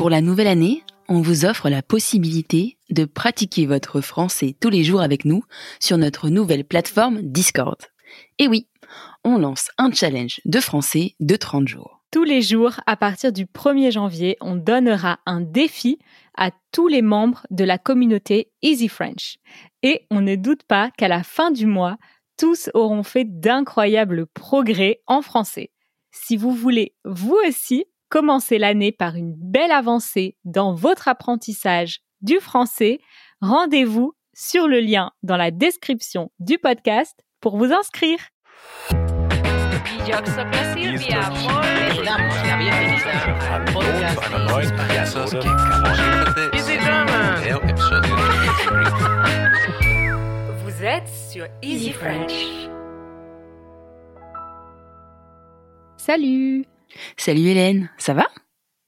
Pour la nouvelle année, on vous offre la possibilité de pratiquer votre français tous les jours avec nous sur notre nouvelle plateforme Discord. Et oui, on lance un challenge de français de 30 jours. Tous les jours, à partir du 1er janvier, on donnera un défi à tous les membres de la communauté Easy French. Et on ne doute pas qu'à la fin du mois, tous auront fait d'incroyables progrès en français. Si vous voulez, vous aussi, commencer l'année par une belle avancée dans votre apprentissage du français, rendez-vous sur le lien dans la description du podcast pour vous inscrire. Vous êtes sur Easy French. Salut Salut Hélène, ça va?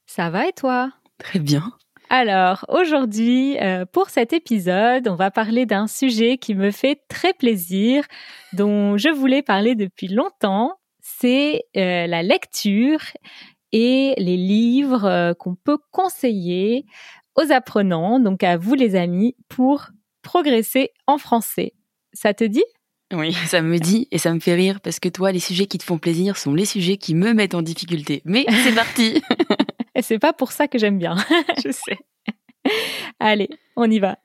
Ça va et toi? Très bien. Alors, aujourd'hui, euh, pour cet épisode, on va parler d'un sujet qui me fait très plaisir, dont je voulais parler depuis longtemps. C'est euh, la lecture et les livres euh, qu'on peut conseiller aux apprenants, donc à vous les amis, pour progresser en français. Ça te dit? Oui, ça me dit et ça me fait rire parce que toi, les sujets qui te font plaisir sont les sujets qui me mettent en difficulté. Mais c'est parti Et c'est pas pour ça que j'aime bien, je sais. Allez, on y va.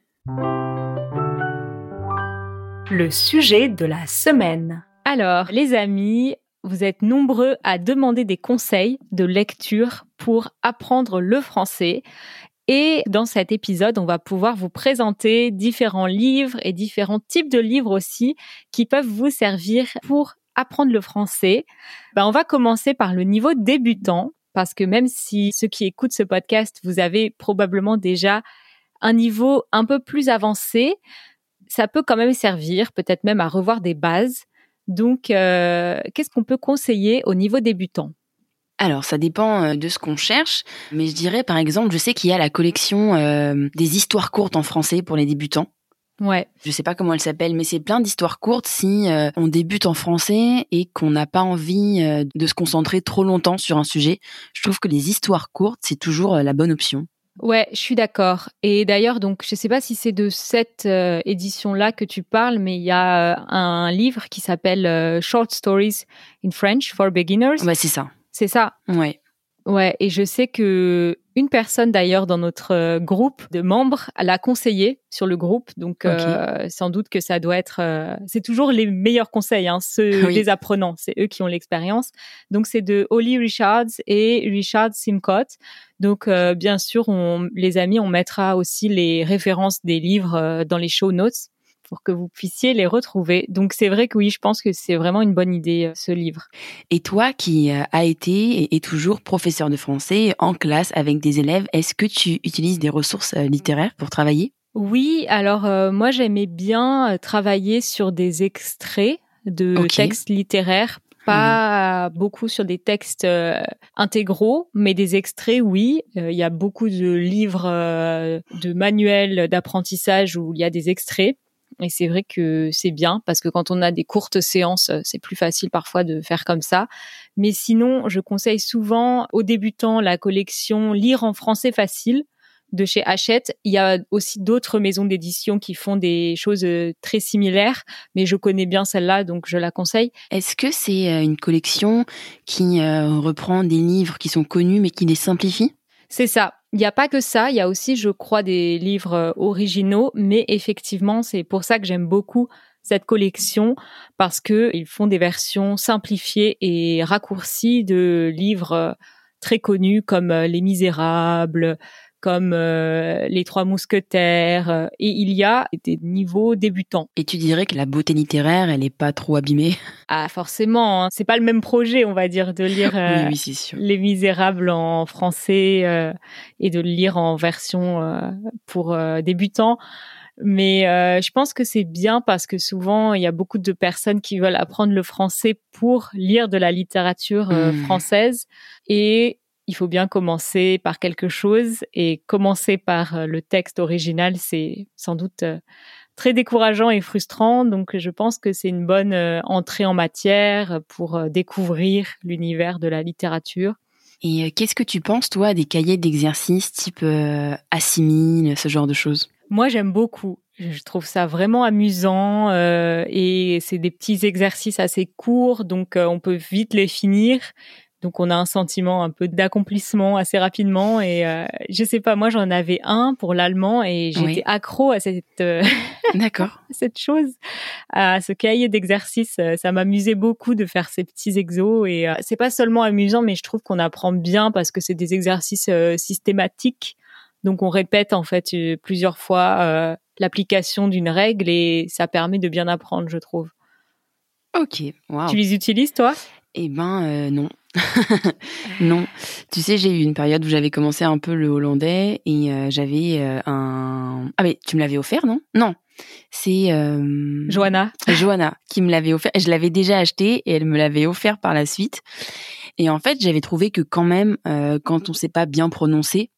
Le sujet de la semaine. Alors, les amis, vous êtes nombreux à demander des conseils de lecture pour apprendre le français. Et dans cet épisode, on va pouvoir vous présenter différents livres et différents types de livres aussi qui peuvent vous servir pour apprendre le français. Ben, on va commencer par le niveau débutant parce que même si ceux qui écoutent ce podcast, vous avez probablement déjà un niveau un peu plus avancé, ça peut quand même servir, peut-être même à revoir des bases. Donc, euh, qu'est-ce qu'on peut conseiller au niveau débutant? Alors, ça dépend euh, de ce qu'on cherche, mais je dirais par exemple, je sais qu'il y a la collection euh, des histoires courtes en français pour les débutants. Ouais. Je sais pas comment elle s'appelle, mais c'est plein d'histoires courtes si euh, on débute en français et qu'on n'a pas envie de se concentrer trop longtemps sur un sujet. Je trouve que les histoires courtes, c'est toujours la bonne option. Ouais, je suis d'accord. Et d'ailleurs, donc, je sais pas si c'est de cette édition-là que tu parles, mais il y a un livre qui s'appelle Short Stories in French for Beginners. Ouais, c'est ça. C'est ça. Ouais. Ouais, et je sais que une personne d'ailleurs dans notre euh, groupe de membres l'a conseillé sur le groupe, donc euh, sans doute que ça doit être. euh, c'est toujours les meilleurs conseils, hein, ceux Oui. des apprenants, c'est eux qui ont l'expérience. Donc c'est de Holly Richards et Richard Simcott. Donc euh, bien sûr, on, les amis, on mettra aussi les références des livres dans les show notes pour que vous puissiez les retrouver. Donc c'est vrai que oui, je pense que c'est vraiment une bonne idée euh, ce livre. Et toi qui euh, as été et est toujours professeur de français en classe avec des élèves, est-ce que tu utilises des ressources euh, littéraires pour travailler? Oui, alors euh, moi j'aimais bien travailler sur des extraits de textes littéraires, pas beaucoup sur des textes euh, intégraux, mais des extraits, oui. Euh, Il y a beaucoup de livres, euh, de manuels d'apprentissage où il y a des extraits. Et c'est vrai que c'est bien parce que quand on a des courtes séances, c'est plus facile parfois de faire comme ça. Mais sinon, je conseille souvent aux débutants la collection Lire en français facile de chez Hachette. Il y a aussi d'autres maisons d'édition qui font des choses euh, très similaires, mais je connais bien celle-là, donc je la conseille. Est-ce que c'est euh, une collection qui euh, reprend des livres qui sont connus mais qui les simplifie C'est ça. Il n'y a pas que ça, il y a aussi, je crois, des livres euh, originaux, mais effectivement, c'est pour ça que j'aime beaucoup cette collection parce que ils font des versions simplifiées et raccourcies de livres euh, très connus comme euh, Les Misérables, comme euh, Les Trois Mousquetaires, euh, et il y a des niveaux débutants. Et tu dirais que la beauté littéraire, elle est pas trop abîmée? Ah, forcément, hein. c'est pas le même projet, on va dire, de lire euh, Oui, oui, c'est sûr. Les Misérables en français euh, et de le lire en version euh, pour euh, débutants. Mais euh, je pense que c'est bien parce que souvent, il y a beaucoup de personnes qui veulent apprendre le français pour lire de la littérature euh, Mm. française. Et il faut bien commencer par quelque chose. Et commencer par euh, le texte original, c'est sans doute euh, très décourageant et frustrant. Donc, je pense que c'est une bonne euh, entrée en matière pour découvrir l'univers de la littérature. Et qu'est-ce que tu penses, toi, des cahiers d'exercice type euh, assimile, ce genre de choses? Moi, j'aime beaucoup. Je trouve ça vraiment amusant euh, et c'est des petits exercices assez courts, donc euh, on peut vite les finir. Donc on a un sentiment un peu d'accomplissement assez rapidement et euh, je sais pas moi j'en avais un pour l'allemand et j'étais Oui. accro à cette euh, D'accord. cette chose à ce cahier d'exercices Euh, ça m'amusait beaucoup de faire ces petits exos et euh, c'est pas seulement amusant mais je trouve qu'on apprend bien parce que c'est des exercices systématiques donc on répète en fait plusieurs fois l'application d'une règle et ça permet de bien apprendre je trouve. Ok. Wow. Tu les utilises toi? Eh ben euh, non. non. Tu sais, j'ai eu une période où j'avais commencé un peu le hollandais et euh, j'avais euh, un... Ah mais tu me l'avais offert, non? Non. C'est euh... Johanna Johanna qui me l'avait offert. Je l'avais déjà acheté et elle me l'avait offert par la suite. Et en fait, j'avais trouvé que quand même, euh, quand on sait pas bien prononcer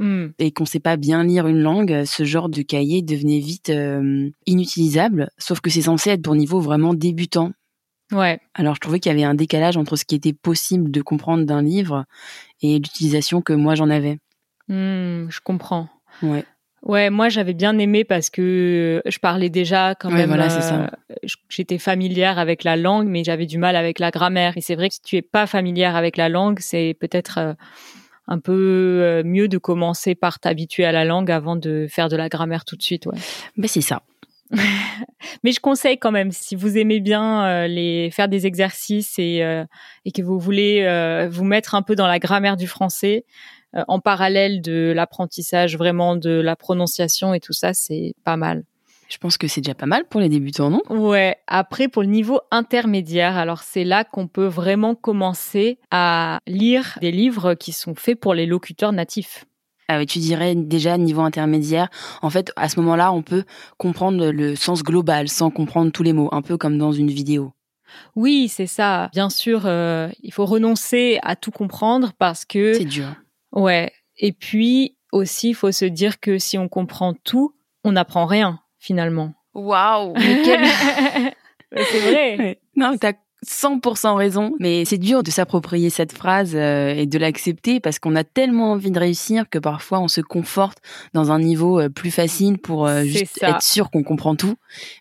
Hmm. et qu'on sait pas bien lire une langue, ce genre de cahier devenait vite euh, inutilisable. Sauf que c'est censé être pour niveau vraiment débutant. Ouais. Alors je trouvais qu'il y avait un décalage entre ce qui était possible de comprendre d'un livre et l'utilisation que moi j'en avais. Hmm, je comprends. Ouais. Ouais, moi j'avais bien aimé parce que je parlais déjà quand Ouais, même. voilà, euh, J'étais familière avec la langue, mais j'avais du mal avec la grammaire. Et c'est vrai que si tu es pas familière avec la langue, c'est peut-être euh, un peu euh, mieux de commencer par t'habituer à la langue avant de faire de la grammaire tout de suite. Ouais. Ben c'est ça. Mais je conseille quand même, si vous aimez bien euh, les faire des exercices et, euh, et que vous voulez euh, vous mettre un peu dans la grammaire du français, en parallèle de l'apprentissage vraiment de la prononciation et tout ça, c'est pas mal. Je pense que c'est déjà pas mal pour les débutants, non? Ouais. Après, pour le niveau intermédiaire, alors c'est là qu'on peut vraiment commencer à lire des livres qui sont faits pour les locuteurs natifs. Ah ouais, tu dirais déjà niveau intermédiaire. En fait, à ce moment-là, on peut comprendre le sens global sans comprendre tous les mots, un peu comme dans une vidéo. Oui, c'est ça. Bien sûr, euh, il faut renoncer à tout comprendre parce que C'est dur. Ouais. Et puis aussi, il faut se dire que si on comprend tout, on n'apprend rien finalement. Waouh Mais quel... c'est vrai. Ouais. Non, t'as 100% raison. Mais c'est dur de s'approprier cette phrase euh, et de l'accepter parce qu'on a tellement envie de réussir que parfois on se conforte dans un niveau euh, plus facile pour euh, juste être sûr qu'on comprend tout.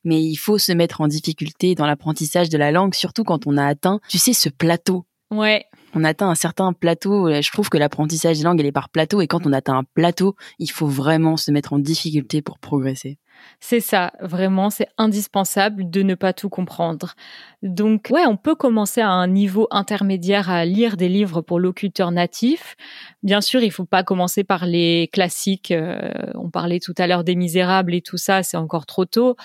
Mais il faut se mettre en difficulté dans l'apprentissage de la langue, surtout quand on a atteint, tu sais, ce plateau. Ouais. On atteint un certain plateau. euh, Je trouve que l'apprentissage des langues, elle est par plateau. Et quand on atteint un plateau, il faut vraiment se mettre en difficulté pour progresser. C'est ça, vraiment, c'est indispensable de ne pas tout comprendre. Donc, ouais, on peut commencer à un niveau intermédiaire à lire des livres pour locuteurs natifs. Bien sûr, il faut pas commencer par les classiques. euh, on parlait tout à l'heure des Misérables et tout ça, c'est encore trop tôt.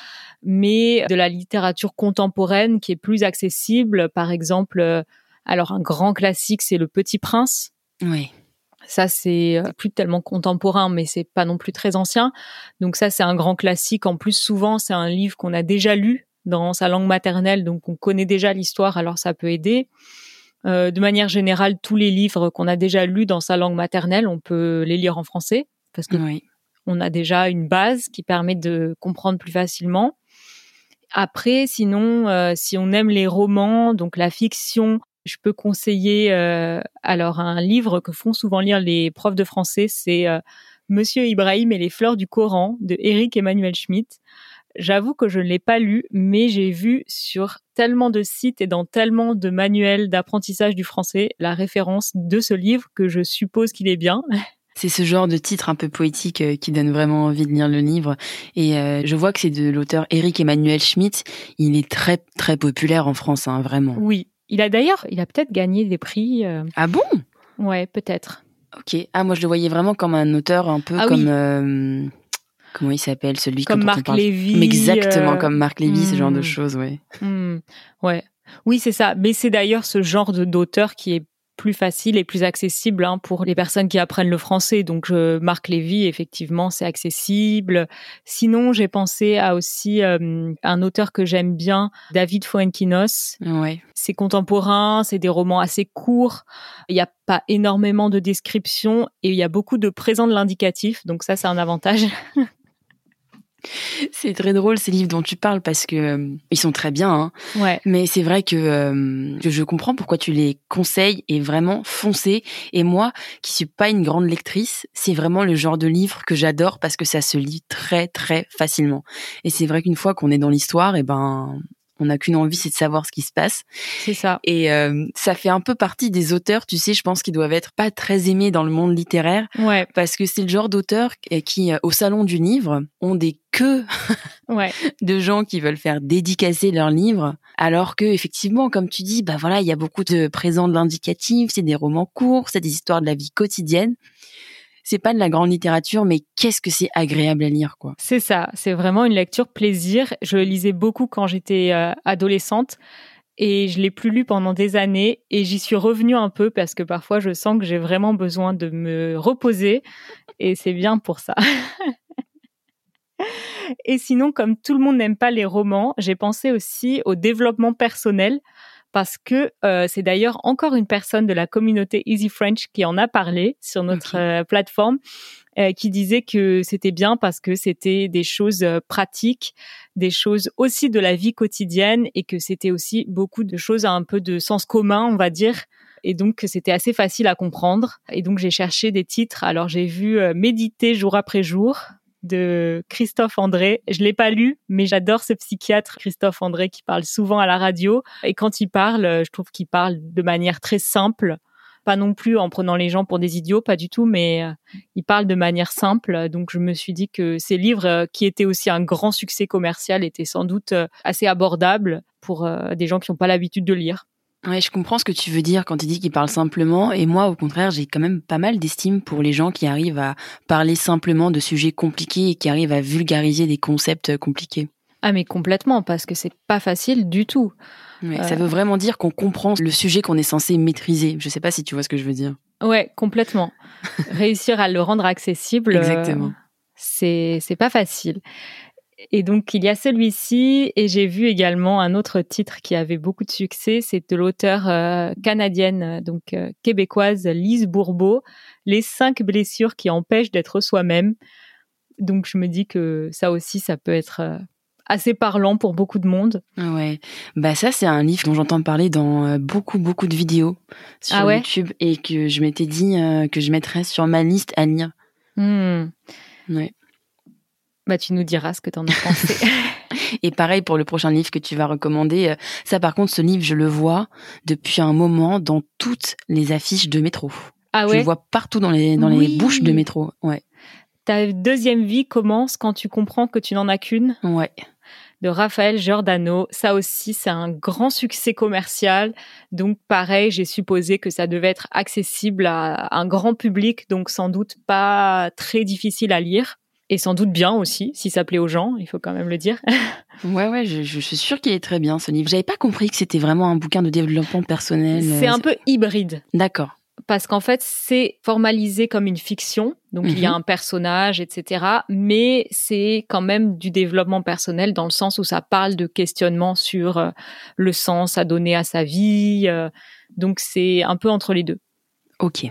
Mais de la littérature contemporaine qui est plus accessible, par exemple, euh, alors un grand classique, c'est Le Petit Prince. Oui. Ça, c'est euh, plus tellement contemporain, mais c'est pas non plus très ancien. Donc ça, c'est un grand classique. En plus, souvent, c'est un livre qu'on a déjà lu dans sa langue maternelle, donc on connaît déjà l'histoire, alors ça peut aider. Euh, de manière générale, tous les livres qu'on a déjà lus dans sa langue maternelle, on peut les lire en français parce que Oui. on a déjà une base qui permet de comprendre plus facilement. Après, sinon, euh, si on aime les romans, donc la fiction, je peux conseiller euh, alors un livre que font souvent lire les profs de français, c'est euh, Monsieur Ibrahim et les fleurs du Coran de Eric Emmanuel Schmitt. J'avoue que je ne l'ai pas lu, mais j'ai vu sur tellement de sites et dans tellement de manuels d'apprentissage du français la référence de ce livre que je suppose qu'il est bien. C'est ce genre de titre un peu poétique euh, qui donne vraiment envie de lire le livre. Et euh, je vois que c'est de l'auteur Eric Emmanuel Schmitt. Il est très très populaire en France, hein, vraiment. Oui, il a d'ailleurs, il a peut-être gagné des prix. euh, Ah bon? Ouais, peut-être. Ok. Ah moi je le voyais vraiment comme un auteur un peu Ah comme oui. euh, comment il s'appelle celui Comme dont on Marc parle- Lévy. Mais exactement euh, comme Marc Lévy, ce genre de hmm. choses, ouais. hmm, ouais. Oui, c'est ça. Mais c'est d'ailleurs ce genre de d'auteur qui est plus facile et plus accessible hein, pour les personnes qui apprennent le français. Donc, euh, Marc Lévy, effectivement, c'est accessible. Sinon, j'ai pensé à aussi euh, un auteur que j'aime bien, David Fuenquinos. Ouais. C'est contemporain, c'est des romans assez courts. Il n'y a pas énormément de descriptions et il y a beaucoup de présents de l'indicatif. Donc ça, c'est un avantage. C'est très drôle ces livres dont tu parles parce que euh, ils sont très bien. Hein. Ouais. Mais c'est vrai que, euh, que je comprends pourquoi tu les conseilles et vraiment foncez. Et moi, qui suis pas une grande lectrice, c'est vraiment le genre de livre que j'adore parce que ça se lit très très facilement. Et c'est vrai qu'une fois qu'on est dans l'histoire, et eh ben on n'a qu'une envie, c'est de savoir ce qui se passe. C'est ça. Et euh, ça fait un peu partie des auteurs, tu sais, je pense qu'ils doivent être pas très aimés dans le monde littéraire. Ouais. Parce que c'est le genre d'auteurs qui, euh, au salon du livre, ont des queues ouais. de gens qui veulent faire dédicacer leurs livres. Alors que, effectivement, comme tu dis, bah voilà, il y a beaucoup de présents de l'indicatif, c'est des romans courts, c'est des histoires de la vie quotidienne c'est pas de la grande littérature, mais qu'est-ce que c'est agréable à lire, quoi. C'est ça, c'est vraiment une lecture plaisir. Je lisais beaucoup quand j'étais euh, adolescente et je l'ai plus lu pendant des années et j'y suis revenue un peu parce que parfois je sens que j'ai vraiment besoin de me reposer et c'est bien pour ça. et sinon, comme tout le monde n'aime pas les romans, j'ai pensé aussi au développement personnel parce que euh, c'est d'ailleurs encore une personne de la communauté Easy French qui en a parlé sur notre euh, plateforme, euh, qui disait que c'était bien parce que c'était des choses pratiques, des choses aussi de la vie quotidienne et que c'était aussi beaucoup de choses à un peu de sens commun, on va dire. Et donc, c'était assez facile à comprendre. Et donc, j'ai cherché des titres. Alors, j'ai vu Méditer jour après jour de Christophe André. Je l'ai pas lu, mais j'adore ce psychiatre Christophe André qui parle souvent à la radio. Et quand il parle, je trouve qu'il parle de manière très simple, pas non plus en prenant les gens pour des idiots, pas du tout, mais euh, il parle de manière simple. Donc je me suis dit que ces livres, euh, qui étaient aussi un grand succès commercial, étaient sans doute euh, assez abordables pour des gens qui n'ont pas l'habitude de lire. Ouais, je comprends ce que tu veux dire quand tu dis qu'il parle simplement. Et moi, au contraire, j'ai quand même pas mal d'estime pour les gens qui arrivent à parler simplement de sujets compliqués et qui arrivent à vulgariser des concepts compliqués. Ah, mais complètement, parce que c'est pas facile du tout. Ça veut vraiment dire qu'on comprend le sujet qu'on est censé maîtriser. Je sais pas si tu vois ce que je veux dire. Ouais, complètement. Réussir à le rendre accessible. Euh, Exactement. c'est c'est pas facile. Et donc, il y a celui-ci, et j'ai vu également un autre titre qui avait beaucoup de succès, c'est de l'auteur euh, canadienne, donc euh, québécoise, Lise Bourbeau, Les cinq blessures qui empêchent d'être soi-même. Donc, je me dis que ça aussi, ça peut être euh, assez parlant pour beaucoup de monde. Ouais, bah ça c'est un livre dont j'entends parler dans beaucoup beaucoup de vidéos sur ah YouTube et que je m'étais dit que je mettrais sur ma liste à lire. Hmm. Ouais. Bah, tu nous diras ce que tu en as pensé. Et pareil pour le prochain livre que tu vas recommander. Ça, par contre, ce livre, je le vois depuis un moment dans toutes les affiches de métro. Ah ouais. Je le vois partout dans les, dans les bouches de métro. Ouais. Ta deuxième vie commence quand tu comprends que tu n'en as qu'une. Ouais. De Raphaël Giordano. Ça aussi, c'est un grand succès commercial. Donc, pareil, j'ai supposé que ça devait être accessible à un grand public, donc sans doute pas très difficile à lire et sans doute bien aussi, si ça plaît aux gens, il faut quand même le dire. ouais, ouais, je, je suis sûre qu'il est très bien ce livre. J'avais pas compris que c'était vraiment un bouquin de développement personnel. C'est un peu hybride. D'accord. Parce qu'en fait, c'est formalisé comme une fiction, donc il y a mhm. un personnage, etc. Mais c'est quand même du développement personnel dans le sens où ça parle de questionnement sur euh, le sens à donner à sa vie. Euh, donc c'est un peu entre les deux. Ok.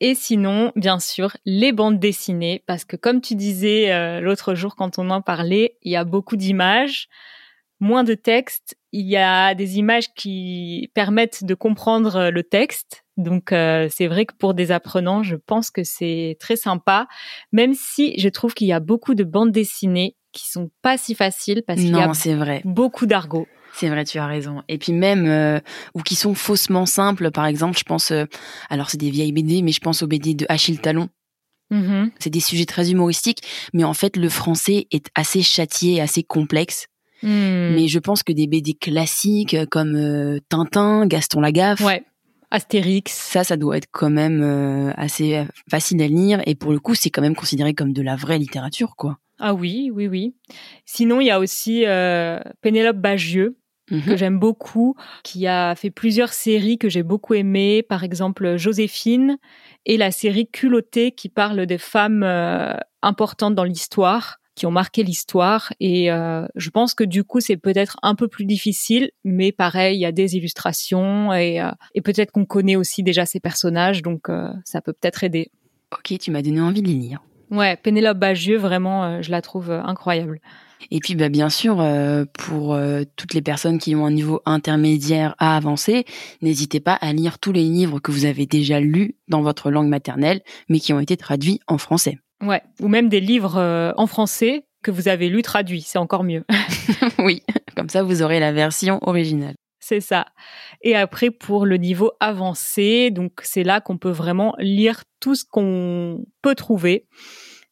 Et sinon, bien sûr, les bandes dessinées, parce que comme tu disais euh, l'autre jour quand on en parlait, il y a beaucoup d'images, moins de texte. Il y a des images qui permettent de comprendre euh, le texte. Donc euh, c'est vrai que pour des apprenants, je pense que c'est très sympa, même si je trouve qu'il y a beaucoup de bandes dessinées qui sont pas si faciles parce qu'il y a vrai. beaucoup d'argot. C'est vrai, tu as raison. Et puis même euh, ou qui sont faussement simples, par exemple, je pense, euh, alors c'est des vieilles BD, mais je pense aux BD de Achille Talon. Mm-hmm. C'est des sujets très humoristiques, mais en fait le français est assez châtié, assez complexe. Mm. Mais je pense que des BD classiques comme euh, Tintin, Gaston Lagaffe, ouais. Astérix, ça, ça doit être quand même assez facile à lire. Et pour le coup, c'est quand même considéré comme de la vraie littérature, quoi. Ah oui, oui, oui. Sinon, il y a aussi Pénélope Bagieux, que j'aime beaucoup, qui a fait plusieurs séries que j'ai beaucoup aimées, par exemple Joséphine et la série Culottée qui parle des femmes euh, importantes dans l'histoire qui ont marqué l'histoire et euh, je pense que du coup c'est peut-être un peu plus difficile mais pareil il y a des illustrations et, euh, et peut-être qu'on connaît aussi déjà ces personnages donc ça peut peut-être aider. Ok, tu m'as donné envie de les lire. Ouais, Pénélope Bagieux, vraiment, je la trouve incroyable. Et puis, bah, bien sûr, pour toutes les personnes qui ont un niveau intermédiaire à avancer, n'hésitez pas à lire tous les livres que vous avez déjà lus dans votre langue maternelle, mais qui ont été traduits en français. Ouais, ou même des livres en français que vous avez lus traduits, c'est encore mieux. oui, comme ça vous aurez la version originale. C'est ça. Et après, pour le niveau avancé, donc c'est là qu'on peut vraiment lire tout ce qu'on peut trouver.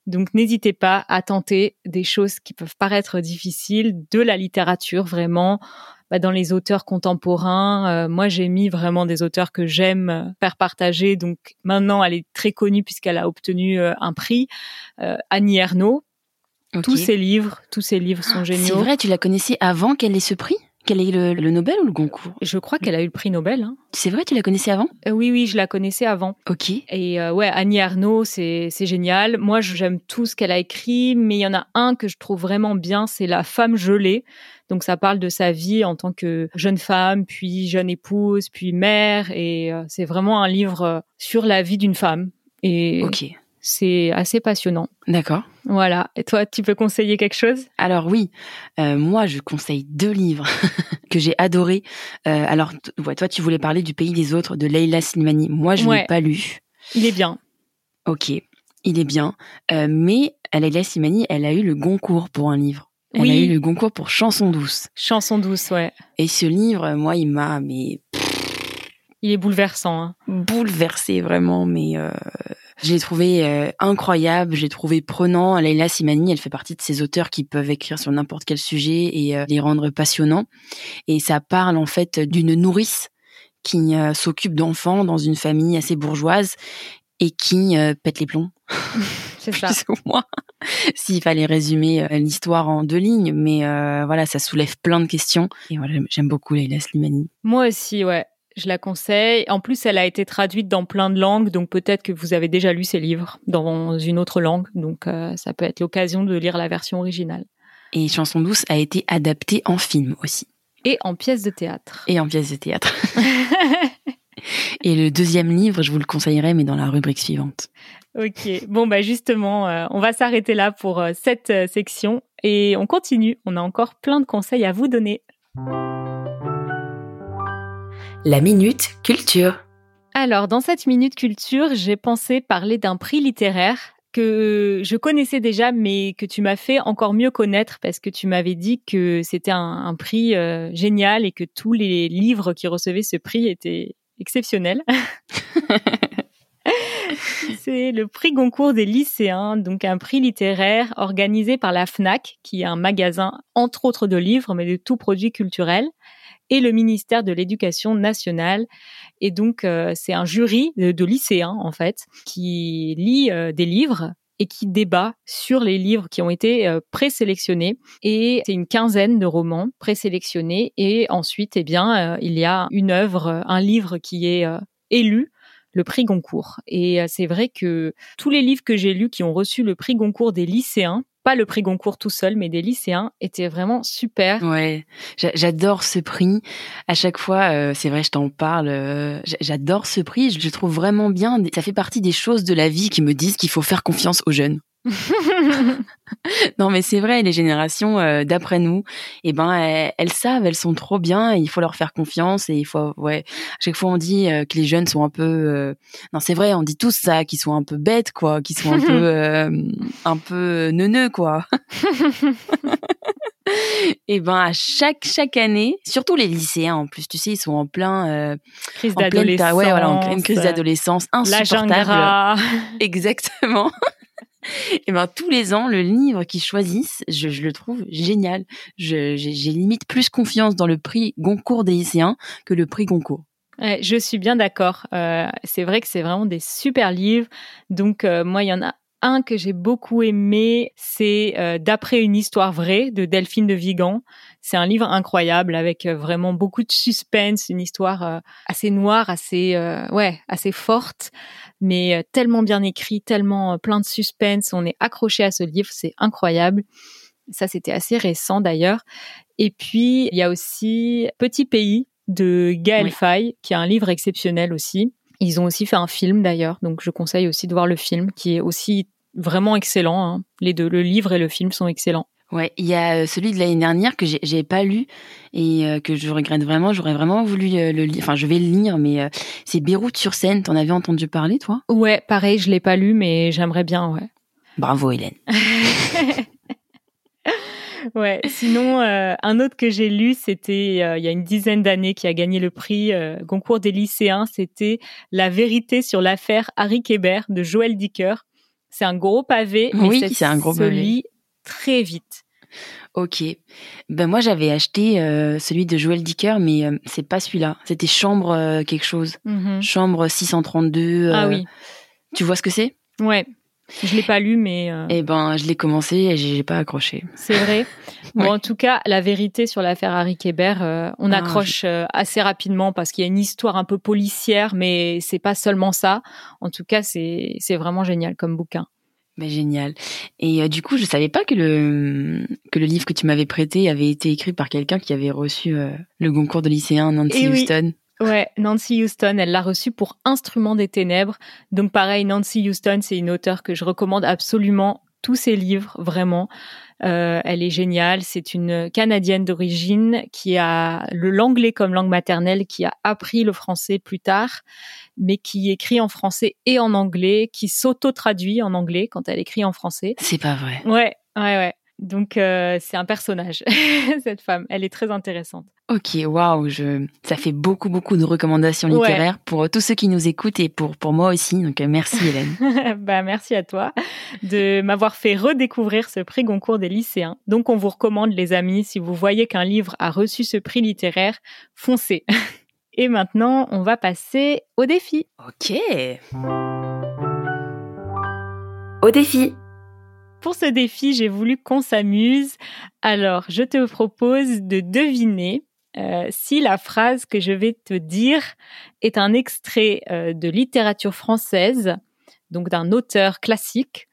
Donc n'hésitez pas à tenter des choses qui peuvent paraître difficiles, de la littérature vraiment. Bah, dans les auteurs contemporains, euh, moi j'ai mis vraiment des auteurs que j'aime faire partager. Donc maintenant elle est très connue puisqu'elle a obtenu euh, un prix, euh, Annie Ernaux. Tous ses livres, tous ses livres sont géniaux. C'est vrai, tu la connaissais avant qu'elle ait ce prix? Qu'elle ait eu le, Nobel ou le Goncourt? Je crois qu'elle a eu le prix Nobel. Hein. C'est vrai, tu la connaissais avant? Euh, Oui, oui, je la connaissais avant. Ok. Et euh, ouais, Annie Arnaud, c'est génial. Moi, j'aime tout ce qu'elle a écrit, mais il y en a un que je trouve vraiment bien, c'est La femme gelée. Donc ça parle de sa vie en tant que jeune femme, puis jeune épouse, puis mère, et euh, c'est vraiment un livre sur la vie d'une femme. Et ok. C'est assez passionnant. D'accord. Voilà. Et toi, tu peux conseiller quelque chose? Alors oui, euh, moi je conseille deux livres que j'ai adorés. Euh, alors toi, tu voulais parler du Pays des autres de Leila Slimani. Moi, je ne l'ai pas lu. Il est bien. Ok, il est bien. Euh, mais Leila Slimani, elle a eu le Goncourt pour un livre. Elle oui. a eu le Goncourt pour Chanson douce. Chanson douce, ouais. Et ce livre, moi, il m'a mais il est bouleversant. Hein. Bouleversé vraiment, mais euh, je l'ai trouvé euh, incroyable, j'ai trouvé prenant. Leila Simani, elle fait partie de ces auteurs qui peuvent écrire sur n'importe quel sujet et euh, les rendre passionnants. Et ça parle en fait d'une nourrice qui s'occupe d'enfants dans une famille assez bourgeoise et qui pète les plombs. C'est ça. moi, s'il fallait résumer l'histoire en deux lignes, mais voilà, ça soulève plein de questions. Et voilà, j'aime beaucoup Leila Slimani. Moi aussi, ouais. Je la conseille. En plus, elle a été traduite dans plein de langues, donc peut-être que vous avez déjà lu ses livres dans une autre langue, donc euh, ça peut être l'occasion de lire la version originale. Et Chanson douce a été adaptée en film aussi. Et en pièce de théâtre. Et en pièce de théâtre. Et le deuxième livre, je vous le conseillerais, mais dans la rubrique suivante. Ok, bon bah justement, euh, on va s'arrêter là pour euh, cette section et on continue. On a encore plein de conseils à vous donner la Minute Culture. Alors, dans cette Minute Culture, j'ai pensé parler d'un prix littéraire que je connaissais déjà, mais que tu m'as fait encore mieux connaître parce que tu m'avais dit que c'était un, prix euh, génial et que tous les livres qui recevaient ce prix étaient exceptionnels. C'est le prix Goncourt des lycéens, donc un prix littéraire organisé par la FNAC, qui est un magasin entre autres de livres, mais de tout produit culturel et le ministère de l'Éducation nationale. Et donc, euh, c'est un jury de, lycéens, en fait, qui lit euh, des livres et qui débat sur les livres qui ont été euh, présélectionnés. Et c'est une quinzaine de romans présélectionnés. Et ensuite, eh bien, il y a une œuvre, un livre qui est élu le prix Goncourt. Et c'est vrai que tous les livres que j'ai lus qui ont reçu le prix Goncourt des lycéens, pas le prix Goncourt tout seul, mais des lycéens, étaient vraiment super. Ouais, j'adore ce prix. À chaque fois, euh, c'est vrai, je t'en parle. Euh, j'adore ce prix. Je le trouve vraiment bien. Ça fait partie des choses de la vie qui me disent qu'il faut faire confiance aux jeunes. non, mais c'est vrai, les générations euh, d'après nous, eh ben, elles, savent, elles sont trop bien. il faut leur faire confiance et il faut, ouais. À chaque fois, on dit euh, que les jeunes sont un peu, euh, non, c'est vrai, on dit tous ça, qu'ils sont un peu bêtes, quoi, qu'ils sont un peu, un peu neuneux, quoi. et ben à chaque chaque année, surtout les lycéens en plus, tu sais, ils sont en plein crise d'adolescence, ouais, voilà, en pleine crise d'adolescence insupportable. Exactement. Et ben tous les ans, le livre qu'ils choisissent, je, le trouve génial. J'ai limite plus confiance dans le prix Goncourt des lycéens que le prix Goncourt. je suis bien d'accord. Euh, c'est vrai que c'est vraiment des super livres. Donc euh, moi, il y en a un que j'ai beaucoup aimé, c'est euh, D'après une histoire vraie de Delphine de Vigan. C'est un livre incroyable avec vraiment beaucoup de suspense, une histoire assez noire, assez ouais, assez forte mais euh, tellement bien écrit, tellement euh, plein de suspense. On est accroché à ce livre, c'est incroyable. Ça, c'était assez récent d'ailleurs. Et puis, il y a aussi Petit Pays de Gaël Faye, qui est un livre exceptionnel aussi. Ils ont aussi fait un film d'ailleurs, donc je conseille aussi de voir le film, qui est aussi vraiment excellent. Hein. Les deux, le livre et le film sont excellents. Ouais, il y a euh, celui de l'année dernière que j'ai pas lu et euh, que je regrette vraiment. J'aurais vraiment voulu le lire. Enfin, je vais le lire, mais c'est Beyrouth sur Seine. T'en avais entendu parler, toi? Ouais, pareil, je l'ai pas lu, mais j'aimerais bien. Ouais. Bravo, Hélène. ouais. Sinon, euh, un autre que j'ai lu, c'était euh, il y a une dizaine d'années, qui a gagné le prix euh, concours des lycéens. C'était La vérité sur l'affaire Harry Kéber de Joël Dicker. C'est un gros pavé, mais oui, c'est un gros se lit très vite. Ok. Ben moi j'avais acheté celui de Joël Dicker, mais c'est pas celui-là. C'était Chambre quelque chose. Mm-hmm. Chambre 632. ah oui. Tu vois ce que c'est? Ouais. Je l'ai pas lu, mais. Euh... Eh ben, je l'ai commencé et j'ai pas accroché. C'est vrai. Bon, en tout cas, la vérité sur l'affaire Harry Kéber, euh, on ah, accroche euh, assez rapidement parce qu'il y a une histoire un peu policière, mais c'est pas seulement ça. En tout cas, c'est c'est vraiment génial comme bouquin. Mais génial. Et du coup, je savais pas que le que le livre que tu m'avais prêté avait été écrit par quelqu'un qui avait reçu le concours de lycéen Nancy eh Houston. Ouais, Nancy Houston, elle l'a reçu pour Instrument des ténèbres. Donc pareil, Nancy Houston, c'est une auteure que je recommande absolument tous ses livres, vraiment. Euh, elle est géniale. C'est une Canadienne d'origine qui a le l'anglais comme langue maternelle, qui a appris le français plus tard, mais qui écrit en français et en anglais, qui s'auto-traduit en anglais quand elle écrit en français. C'est pas vrai. Ouais, ouais, ouais. Donc euh, c'est un personnage, cette femme. Elle est très intéressante. Ok, waouh, je... ça fait beaucoup beaucoup de recommandations littéraires pour tous ceux qui nous écoutent et pour pour moi aussi. Donc euh, merci Hélène. bah merci à toi de m'avoir fait redécouvrir ce prix Goncourt des lycéens. Donc on vous recommande les amis, si vous voyez qu'un livre a reçu ce prix littéraire, foncez. et maintenant, on va passer au défi. Ok. Au défi. Pour ce défi, j'ai voulu qu'on s'amuse. Alors, je te propose de deviner euh, si la phrase que je vais te dire est un extrait euh, de littérature française, donc d'un auteur classique,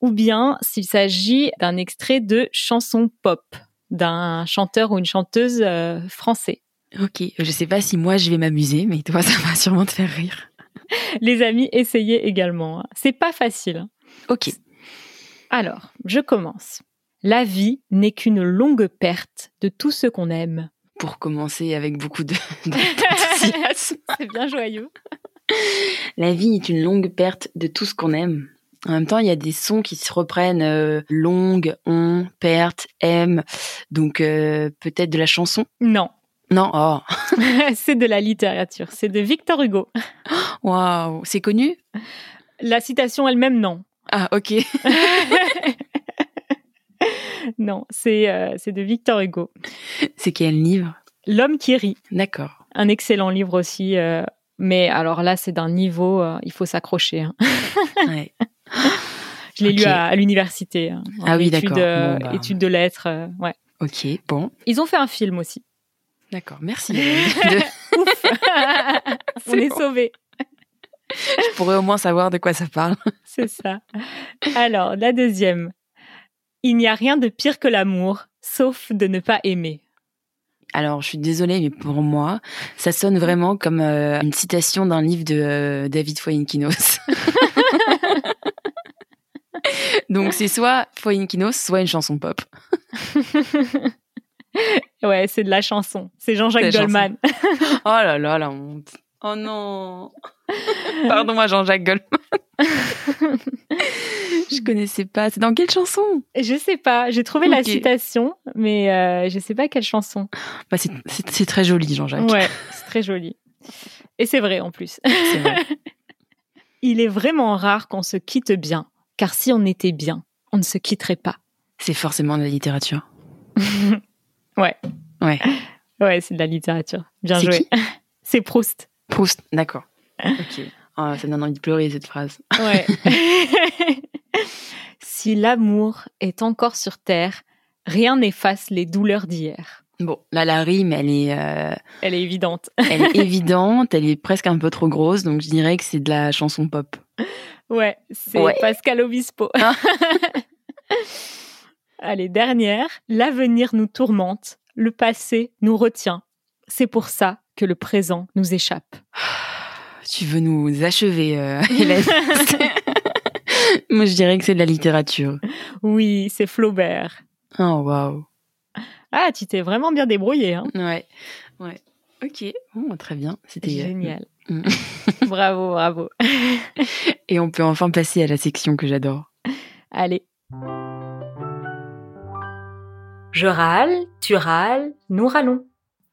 ou bien s'il s'agit d'un extrait de chanson pop, d'un chanteur ou une chanteuse euh, français. Ok, je sais pas si moi je vais m'amuser, mais toi ça va sûrement te faire rire. Les amis, essayez également. C'est pas facile. Ok. Alors, je commence. La vie n'est qu'une longue perte de tout ce qu'on aime. Pour commencer avec beaucoup de C'est bien joyeux. La vie est une longue perte de tout ce qu'on aime. En même temps, il y a des sons qui se reprennent euh, longue, on, perte, aime. Donc euh, peut-être de la chanson? Non. Non, oh. c'est de la littérature. C'est de Victor Hugo. Waouh, c'est connu? La citation elle-même, non. Ah, ok. non, c'est euh, c'est de Victor Hugo. C'est quel livre? L'homme qui rit. D'accord. Un excellent livre aussi, euh, mais alors là, c'est d'un niveau, euh, il faut s'accrocher. Hein. ouais. Je l'ai lu à, l'université. Hein, ah oui, d'accord. Bon, bah... Études de lettres, ouais. Ok, bon. Ils ont fait un film aussi. D'accord, merci. Ouf On est sauvés. Je pourrais au moins savoir de quoi ça parle. C'est ça. Alors, la deuxième. Il n'y a rien de pire que l'amour, sauf de ne pas aimer. Alors, je suis désolée, mais pour moi, ça sonne vraiment comme euh, une citation d'un livre de euh, David Foyenkinos. Donc, c'est soit Foyenkinos, soit une chanson pop. ouais, c'est de la chanson. C'est Jean-Jacques Goldman. oh là là, la honte. Oh non. Pardon-moi, Jean-Jacques Goldman. je connaissais pas. C'est dans quelle chanson? Je sais pas. J'ai trouvé la citation, mais euh, je sais pas quelle chanson. Bah, c'est très joli, Jean-Jacques. Ouais, c'est très joli. Et c'est vrai en plus. Vrai. Il est vraiment rare qu'on se quitte bien, car si on était bien, on ne se quitterait pas. C'est forcément de la littérature. ouais. Ouais. Ouais, c'est de la littérature. Bien joué. C'est Proust. Proust, d'accord. Ok. Oh, ça donne envie de pleurer cette phrase. Ouais. si l'amour est encore sur terre, rien n'efface les douleurs d'hier. Bon, là la rime, elle est. Euh, elle est évidente. elle est évidente, elle est presque un peu trop grosse, donc je dirais que c'est de la chanson pop. Ouais, c'est Pascal Obispo. Ah. Allez, dernière. L'avenir nous tourmente, le passé nous retient. C'est pour ça que le présent nous échappe. Tu veux nous achever, euh, Hélène Moi, je dirais que c'est de la littérature. Oui, c'est Flaubert. Oh, waouh. Ah, tu t'es vraiment bien débrouillé. Hein ouais, ouais. Ok, très bien. C'était euh, génial. Mm. bravo, bravo. Et on peut enfin passer à la section que j'adore. Allez. Je râle, tu râles, nous râlons.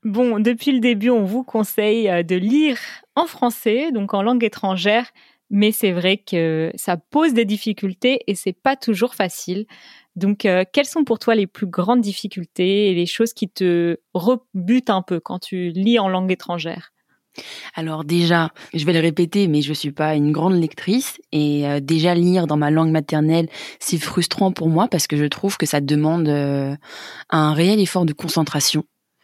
Bon, depuis le début, on vous conseille euh, de lire en français, donc en langue étrangère, mais c'est vrai que ça pose des difficultés et c'est pas toujours facile. Donc, euh, quelles sont pour toi les plus grandes difficultés et les choses qui te rebutent un peu quand tu lis en langue étrangère? Alors déjà, je vais le répéter, mais je suis pas une grande lectrice et euh, déjà lire dans ma langue maternelle, c'est frustrant pour moi parce que je trouve que ça demande un réel effort de concentration.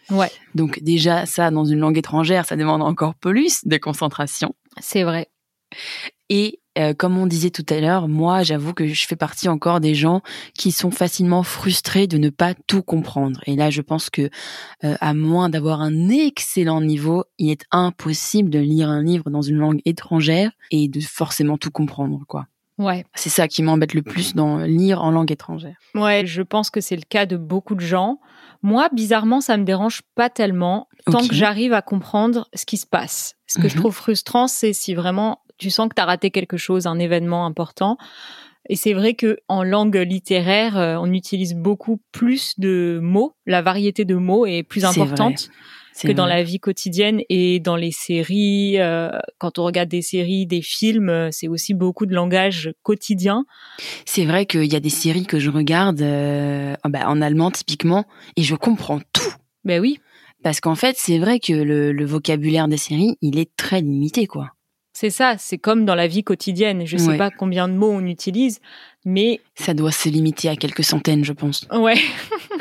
Ouais. Donc déjà ça dans une langue étrangère, ça demande encore plus de concentration. C'est vrai. Et euh, comme on disait tout à l'heure, moi, j'avoue que je fais partie encore des gens qui sont facilement frustrés de ne pas tout comprendre. Et là, je pense que, euh, à moins d'avoir un excellent niveau, il est impossible de lire un livre dans une langue étrangère et de forcément tout comprendre, quoi. Ouais. C'est ça qui m'embête le plus dans lire en langue étrangère. Ouais, je pense que c'est le cas de beaucoup de gens. Moi, bizarrement, ça me dérange pas tellement tant que j'arrive à comprendre ce qui se passe. Ce que je mhm. trouve frustrant, c'est si vraiment tu sens que tu as raté quelque chose, un événement important. Et c'est vrai que en langue littéraire, euh, on utilise beaucoup plus de mots. La variété de mots est plus importante que dans la vie quotidienne et dans les séries. Euh, quand on regarde des séries, des films, euh, c'est aussi beaucoup de langage quotidien. C'est vrai qu'il y a des séries que je regarde ah bah, en allemand typiquement et je comprends tout. Ben oui. Parce qu'en fait, c'est vrai que le, le vocabulaire des séries, il est très limité, quoi. C'est ça, c'est comme dans la vie quotidienne. Je ne sais pas combien de mots on utilise, mais ça doit se limiter à quelques centaines, je pense. Ouais.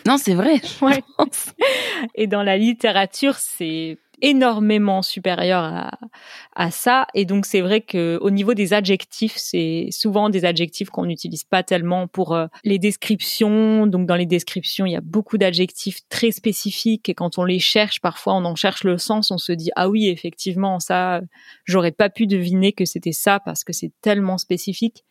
non, c'est vrai. Ouais. Et dans la littérature, c'est énormément supérieur à, à ça. Et donc, c'est vrai que au niveau des adjectifs, c'est souvent des adjectifs qu'on n'utilise pas tellement pour euh, les descriptions. Donc, dans les descriptions, il y a beaucoup d'adjectifs très spécifiques et quand on les cherche, parfois, on en cherche le sens. On se dit, ah oui, effectivement, ça, j'aurais pas pu deviner que c'était ça parce que c'est tellement spécifique.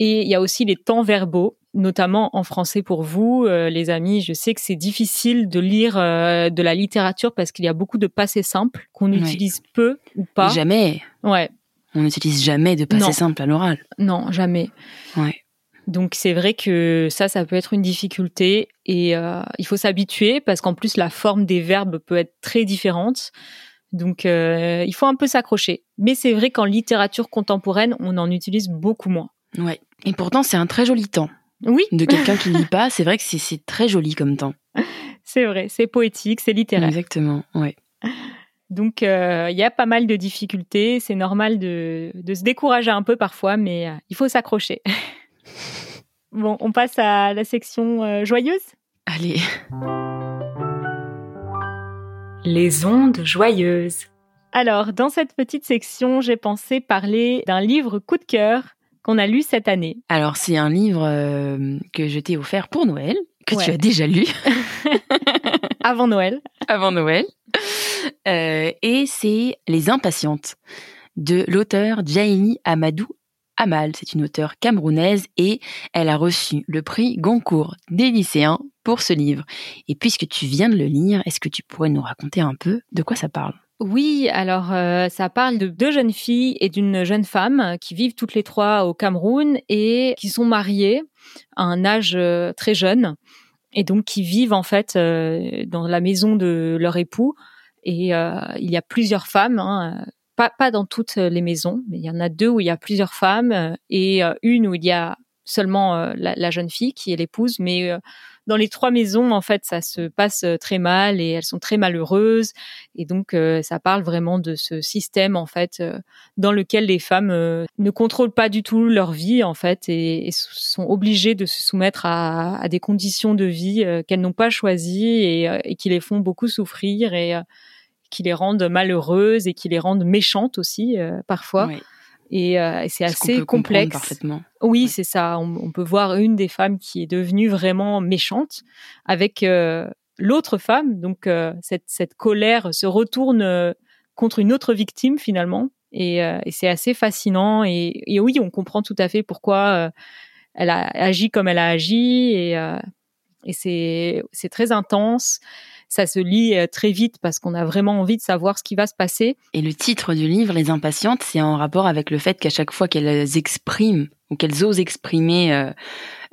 Et il y a aussi les temps verbaux, notamment en français pour vous, euh, les amis. Je sais que c'est difficile de lire euh, de la littérature parce qu'il y a beaucoup de passés simples qu'on utilise peu ou pas. Jamais. Ouais. On n'utilise jamais de passé simple à l'oral. Non, jamais. Ouais. Donc c'est vrai que ça, ça peut être une difficulté et euh, il faut s'habituer parce qu'en plus la forme des verbes peut être très différente. Donc il faut un peu s'accrocher. Mais c'est vrai qu'en littérature contemporaine, on en utilise beaucoup moins. Ouais. Et pourtant, c'est un très joli temps. Oui. De quelqu'un qui ne lit pas, c'est vrai que c'est très joli comme temps. C'est vrai, c'est poétique, c'est littéraire. Exactement, ouais. Donc, euh, il y a pas mal de difficultés. C'est normal de, se décourager un peu parfois, mais euh, il faut s'accrocher. bon, on passe à la section euh, joyeuse Allez. Les ondes joyeuses. Alors, dans cette petite section, j'ai pensé parler d'un livre coup de cœur qu'on a lu cette année Alors, c'est un livre euh, que je t'ai offert pour Noël, que tu as déjà lu. Avant Noël. Avant Noël. Euh, et c'est Les Impatientes de l'auteur Jaili Amadou Amal. C'est une auteure camerounaise et elle a reçu le prix Goncourt des lycéens pour ce livre. Et puisque tu viens de le lire, est-ce que tu pourrais nous raconter un peu de quoi ça parle? Oui, alors euh, ça parle de deux jeunes filles et d'une jeune femme qui vivent toutes les trois au Cameroun et qui sont mariées à un âge euh, très jeune et donc qui vivent en fait euh, dans la maison de leur époux. Et il y a plusieurs femmes, hein, pas, pas dans toutes les maisons, mais il y en a deux où il y a plusieurs femmes et une où il y a seulement la, la, jeune fille qui est l'épouse, mais dans les trois maisons, en fait, ça se passe euh, très mal et elles sont très malheureuses. Et donc, euh, ça parle vraiment de ce système, en fait, euh, dans lequel les femmes ne contrôlent pas du tout leur vie, en fait, et, sont obligées de se soumettre à, des conditions de vie qu'elles n'ont pas choisies et, qui les font beaucoup souffrir et qui les rendent malheureuses et qui les rendent méchantes aussi, parfois. Euh, et, c'est assez complexe. Parfaitement? Oui, c'est ça. On, peut voir une des femmes qui est devenue vraiment méchante avec euh, l'autre femme. Donc euh, cette, cette, colère se retourne contre une autre victime finalement. Et, c'est assez fascinant. Et, et, oui, on comprend tout à fait pourquoi elle a agi comme elle a agi. Et, et c'est c'est très intense ça se lit euh, très vite parce qu'on a vraiment envie de savoir ce qui va se passer. Et le titre du livre, Les Impatientes, c'est en rapport avec le fait qu'à chaque fois qu'elles expriment ou qu'elles osent exprimer euh,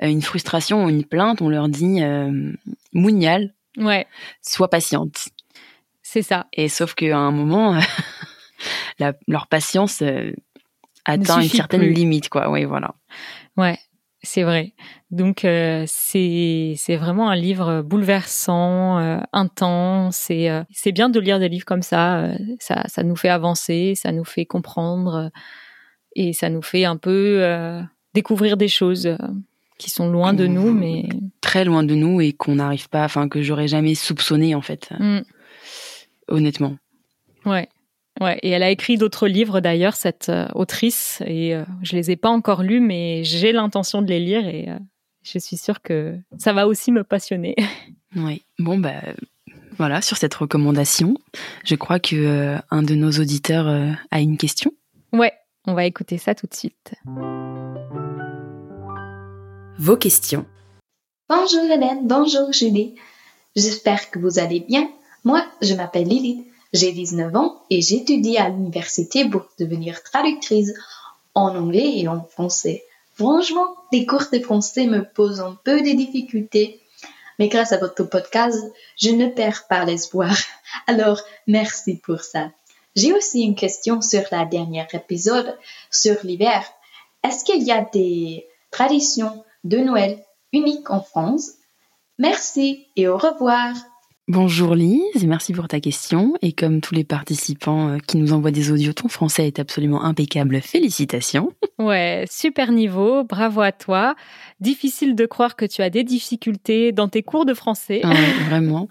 une frustration ou une plainte, on leur dit euh, Mounial, ouais. sois patiente. C'est ça. Et sauf qu'à un moment, leur patience atteint une certaine limite, quoi. Oui, voilà. Ouais. C'est vrai. Donc euh, c'est c'est vraiment un livre bouleversant, euh, intense. Et euh, c'est bien de lire des livres comme ça. ça. Ça nous fait avancer, ça nous fait comprendre et ça nous fait un peu découvrir des choses qui sont loin de nous, mais très loin de nous et qu'on n'arrive pas, enfin que j'aurais jamais soupçonné en fait. Mm. Honnêtement. Ouais. Ouais, et elle a écrit d'autres livres d'ailleurs, cette euh, autrice, et euh, je les ai pas encore lus, mais j'ai l'intention de les lire et euh, je suis sûre que ça va aussi me passionner. Oui, bon bah voilà, sur cette recommandation, je crois que un de nos auditeurs a une question. Ouais, on va écouter ça tout de suite. Vos questions. Bonjour Hélène, bonjour Julie. J'espère que vous allez bien. Moi, je m'appelle Lily j'ai 19 ans et j'étudie à l'université pour devenir traductrice en anglais et en français. Franchement, les cours de français me posent un peu de difficultés, mais grâce à votre podcast, je ne perds pas l'espoir. Alors, merci pour ça. J'ai aussi une question sur la dernière épisode sur l'hiver. Est-ce qu'il y a des traditions de Noël uniques en France? Merci et au revoir. Bonjour Lise, merci pour ta question. Et comme tous les participants euh, qui nous envoient des audios, ton français est absolument impeccable. Félicitations. Ouais, super niveau, bravo à toi. Difficile de croire que tu as des difficultés dans tes cours de français. Ah vraiment.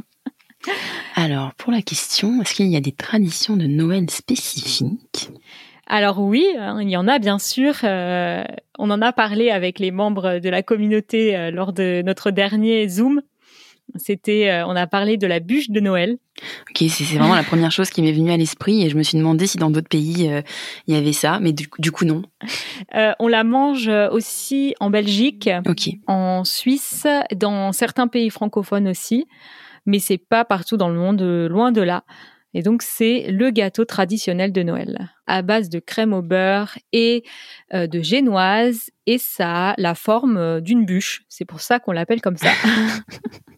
Alors, pour la question, est-ce qu'il y a des traditions de Noël spécifiques? Alors oui, hein, il y en a bien sûr. Euh, on en a parlé avec les membres de la communauté euh, lors de notre dernier Zoom c'était, euh, on a parlé de la bûche de Noël. Ok, c'est vraiment la première chose qui m'est venue à l'esprit et je me suis demandé si dans d'autres pays euh, il y avait ça, mais du, coup non. Euh, on la mange aussi en Belgique, en Suisse, dans certains pays francophones aussi, mais c'est pas partout dans le monde, loin de là. Et donc c'est le gâteau traditionnel de Noël, à base de crème au beurre et de génoise, et ça a la forme d'une bûche. C'est pour ça qu'on l'appelle comme ça.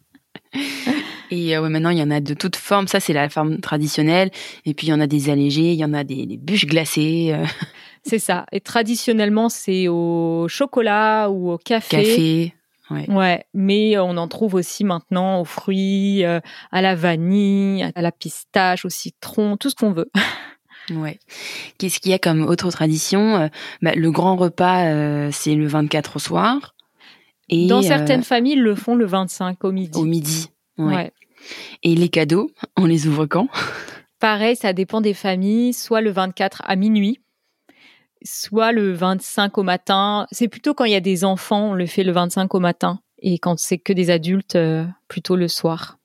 Et euh, ouais, maintenant, il y en a de toutes formes. Ça, c'est la forme traditionnelle. Et puis, il y en a des allégés, il y en a des, bûches glacées. Euh. C'est ça. Et traditionnellement, c'est au chocolat ou au café. Café. Ouais. ouais. mais on en trouve aussi maintenant aux fruits, euh, à la vanille, à la pistache, au citron, tout ce qu'on veut. Ouais. Qu'est-ce qu'il y a comme autre tradition? Bah, Le grand repas, c'est le 24 au soir. Dans certaines familles, ils le font le 25 au midi. Au midi, ouais. Et les cadeaux, on les ouvre quand? Pareil, ça dépend des familles, soit le 24 à minuit, soit le 25 au matin. C'est plutôt quand il y a des enfants, on le fait le 25 au matin. Et quand c'est que des adultes, euh, plutôt le soir.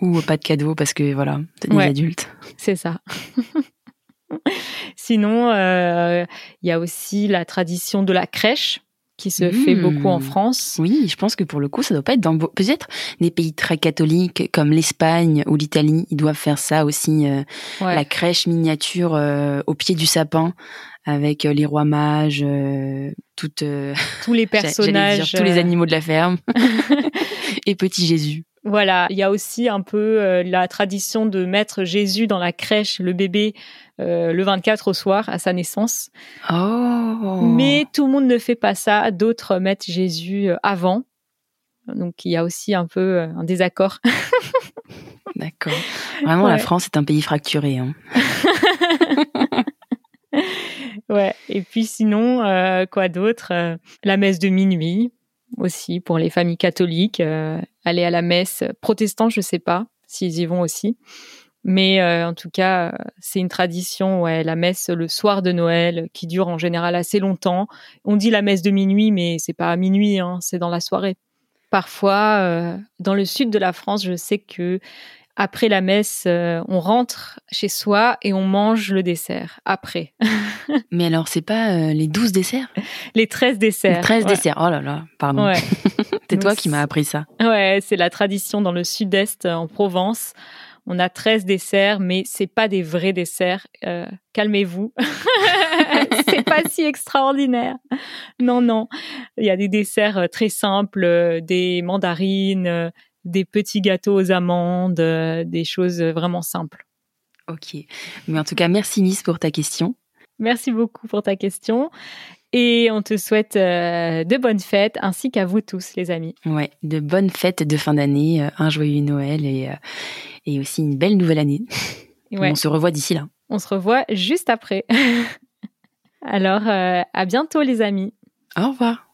Ou pas de cadeaux parce que voilà, c'est des adultes. C'est ça. Sinon, euh, il y a aussi la tradition de la crèche qui se fait beaucoup en hmm. France. Oui, je pense que pour le coup, ça doit pas être dans peut-être des pays très catholiques comme l'Espagne ou l'Italie, ils doivent faire ça aussi euh, la crèche miniature euh, au pied du sapin avec euh, les rois mages, toutes tous les personnages, tous les animaux de la ferme et petit Jésus. Voilà, il y a aussi un peu la tradition de mettre Jésus dans la crèche, le bébé, euh, le 24 au soir à sa naissance. Oh. Mais tout le monde ne fait pas ça. D'autres mettent Jésus euh, avant. Donc il y a aussi un peu euh, un désaccord. D'accord. Vraiment, la France est un pays fracturé. Hein. ouais. Et puis sinon, quoi d'autre La messe de minuit aussi pour les familles catholiques. aller à la messe protestante, je sais pas s'ils y vont aussi. Mais euh, en tout cas, c'est une tradition, ouais, la messe le soir de Noël, qui dure en général assez longtemps. On dit la messe de minuit, mais c'est pas à minuit, hein, c'est dans la soirée. Parfois, euh, dans le sud de la France, je sais que Après la messe, euh, on rentre chez soi et on mange le dessert après. Mais alors, c'est pas euh, les 12 desserts? Les 13 desserts. Les 13 desserts. Oh là là, pardon. Ouais. c'est toi qui m'as appris ça. Ouais, c'est la tradition dans le sud-est en Provence. On a 13 desserts, mais c'est pas des vrais desserts. Euh, calmez-vous. c'est pas si extraordinaire. Non, non. Il y a des desserts très simples, des mandarines, des petits gâteaux aux amandes, euh, des choses vraiment simples. Ok. Mais en tout cas, merci Miss pour ta question. Merci beaucoup pour ta question. Et on te souhaite euh, de bonnes fêtes, ainsi qu'à vous tous, les amis. Ouais, de bonnes fêtes de fin d'année, euh, un joyeux Noël et, et aussi une belle nouvelle année. On se revoit d'ici là. On se revoit juste après. Alors, à bientôt, les amis. Au revoir.